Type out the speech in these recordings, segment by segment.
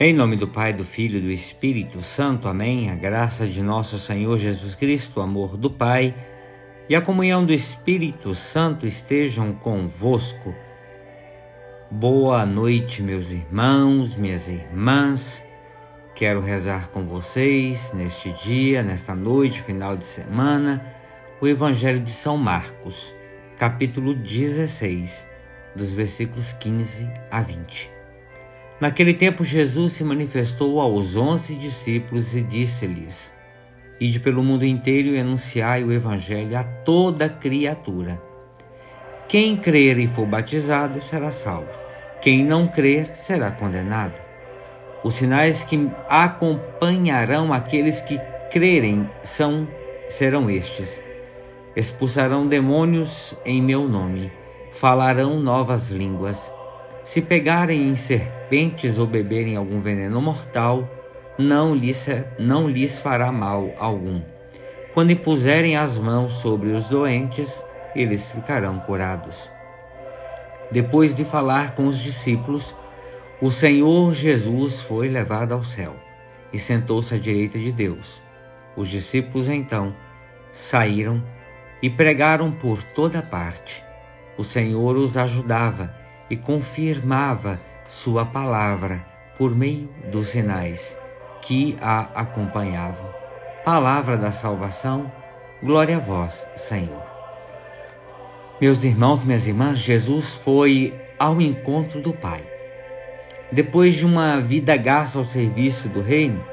Em nome do Pai, do Filho e do Espírito Santo. Amém. A graça de nosso Senhor Jesus Cristo, o amor do Pai e a comunhão do Espírito Santo estejam convosco. Boa noite, meus irmãos, minhas irmãs. Quero rezar com vocês neste dia, nesta noite, final de semana, o Evangelho de São Marcos, capítulo 16, dos versículos 15 a 20. Naquele tempo, Jesus se manifestou aos onze discípulos e disse-lhes: Ide pelo mundo inteiro e anunciai o Evangelho a toda criatura. Quem crer e for batizado será salvo. Quem não crer será condenado. Os sinais que acompanharão aqueles que crerem são serão estes: expulsarão demônios em meu nome, falarão novas línguas se pegarem em serpentes ou beberem algum veneno mortal, não lhes, não lhes fará mal algum. Quando impuserem as mãos sobre os doentes, eles ficarão curados. Depois de falar com os discípulos, o Senhor Jesus foi levado ao céu e sentou-se à direita de Deus. Os discípulos então saíram e pregaram por toda parte. O Senhor os ajudava e confirmava sua palavra por meio dos sinais que a acompanhavam. Palavra da salvação, glória a vós, Senhor. Meus irmãos, minhas irmãs, Jesus foi ao encontro do Pai. Depois de uma vida gasta ao serviço do Reino,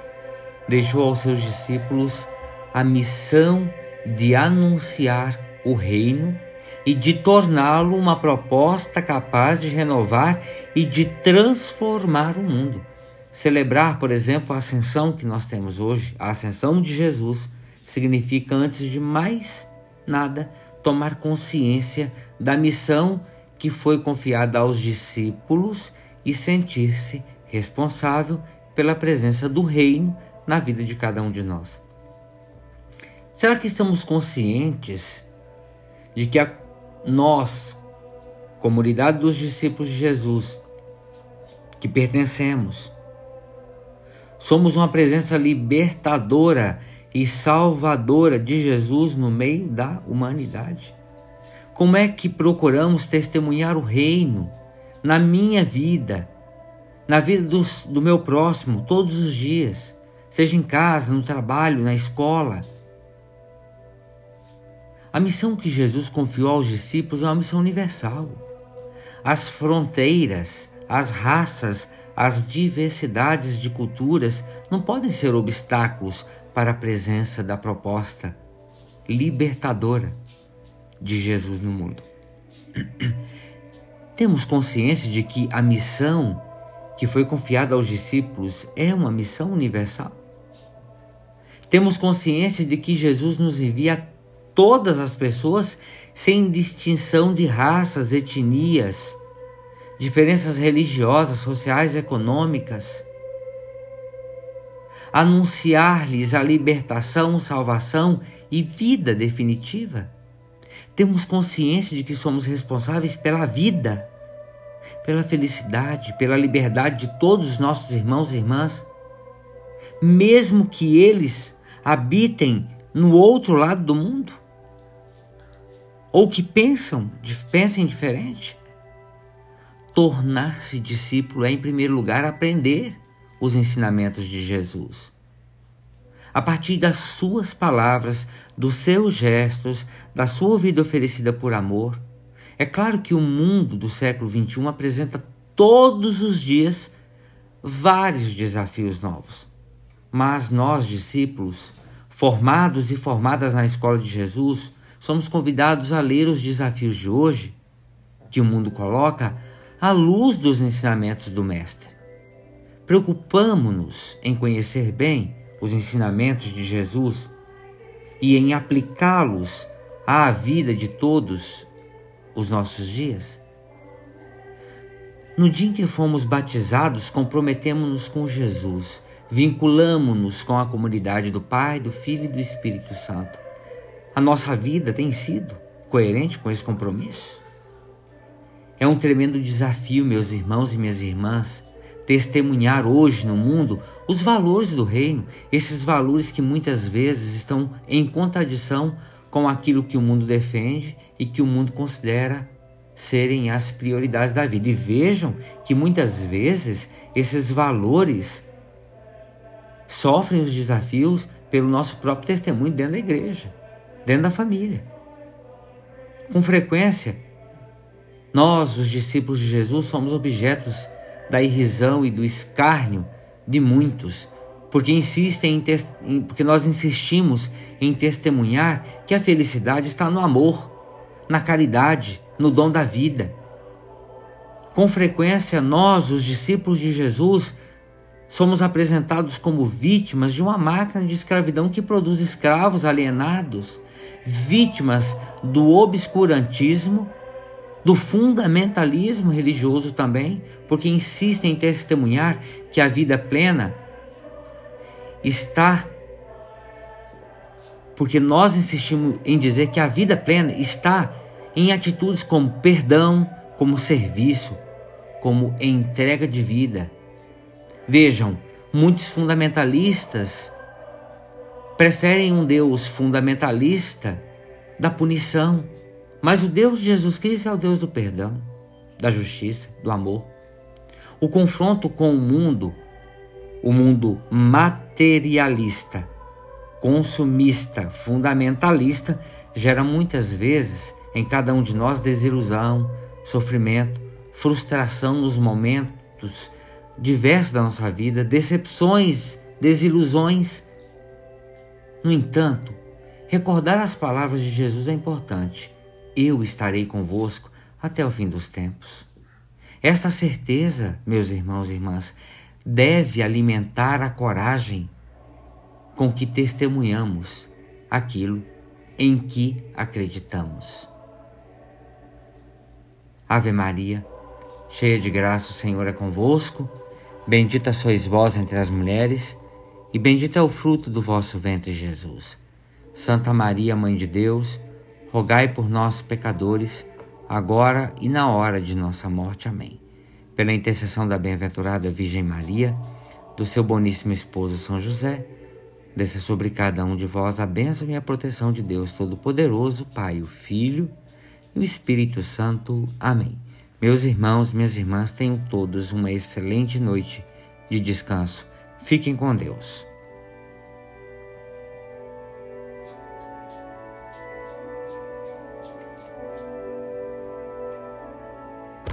deixou aos seus discípulos a missão de anunciar o Reino e de torná-lo uma proposta capaz de renovar e de transformar o mundo. Celebrar, por exemplo, a ascensão que nós temos hoje, a ascensão de Jesus, significa, antes de mais nada, tomar consciência da missão que foi confiada aos discípulos e sentir-se responsável pela presença do Reino na vida de cada um de nós. Será que estamos conscientes de que a nós, comunidade dos discípulos de Jesus, que pertencemos, somos uma presença libertadora e salvadora de Jesus no meio da humanidade. Como é que procuramos testemunhar o reino na minha vida, na vida dos, do meu próximo, todos os dias, seja em casa, no trabalho, na escola? A missão que Jesus confiou aos discípulos é uma missão universal. As fronteiras, as raças, as diversidades de culturas não podem ser obstáculos para a presença da proposta libertadora de Jesus no mundo. Temos consciência de que a missão que foi confiada aos discípulos é uma missão universal? Temos consciência de que Jesus nos envia todas as pessoas, sem distinção de raças, etnias, diferenças religiosas, sociais, econômicas. Anunciar-lhes a libertação, salvação e vida definitiva. Temos consciência de que somos responsáveis pela vida, pela felicidade, pela liberdade de todos os nossos irmãos e irmãs, mesmo que eles habitem no outro lado do mundo ou que pensam, pensem diferente. Tornar-se discípulo é, em primeiro lugar, aprender os ensinamentos de Jesus. A partir das suas palavras, dos seus gestos, da sua vida oferecida por amor. É claro que o mundo do século XXI apresenta todos os dias vários desafios novos. Mas nós, discípulos, formados e formadas na escola de Jesus, somos convidados a ler os desafios de hoje, que o mundo coloca, à luz dos ensinamentos do Mestre. Preocupamos-nos em conhecer bem os ensinamentos de Jesus e em aplicá-los à vida de todos os nossos dias? No dia em que fomos batizados, comprometemos-nos com Jesus, vinculamos-nos com a comunidade do Pai, do Filho e do Espírito Santo. A nossa vida tem sido coerente com esse compromisso? É um tremendo desafio, meus irmãos e minhas irmãs, testemunhar hoje no mundo os valores do reino, esses valores que muitas vezes estão em contradição com aquilo que o mundo defende e que o mundo considera serem as prioridades da vida. E vejam que muitas vezes esses valores sofrem os desafios pelo nosso próprio testemunho dentro da igreja, dentro da família. Com frequência, nós, os discípulos de Jesus, somos objetos da irrisão e do escárnio de muitos, porque insistem em, porque nós insistimos em testemunhar que a felicidade está no amor, na caridade, no dom da vida. Com frequência, nós, os discípulos de Jesus, somos apresentados como vítimas de uma máquina de escravidão que produz escravos alienados, vítimas do obscurantismo, do fundamentalismo religioso também, porque insistem em testemunhar que a vida plena está porque nós insistimos em dizer que a vida plena está em atitudes como perdão, como serviço, como entrega de vida. Vejam, muitos fundamentalistas preferem um Deus fundamentalista da punição, mas o Deus de Jesus Cristo é o Deus do perdão, da justiça, do amor. O confronto com o mundo, o mundo materialista, consumista, fundamentalista, gera muitas vezes em cada um de nós desilusão, sofrimento, frustração nos momentos diversos da nossa vida, decepções, desilusões. No entanto, recordar as palavras de Jesus é importante. Eu estarei convosco até o fim dos tempos. Esta certeza, meus irmãos e irmãs, deve alimentar a coragem com que testemunhamos aquilo em que acreditamos. Ave Maria, cheia de graça, o Senhor é convosco. Bendita sois vós entre as mulheres, e bendito é o fruto do vosso ventre, Jesus. Santa Maria, Mãe de Deus, rogai por nós, pecadores, agora e na hora de nossa morte. Amém. Pela intercessão da bem-aventurada Virgem Maria, do seu boníssimo esposo São José, desça sobre cada um de vós a bênção e a proteção de Deus Todo-Poderoso, Pai, o Filho e o Espírito Santo. Amém. Meus irmãos, minhas irmãs, tenham todos uma excelente noite de descanso. Fiquem com Deus.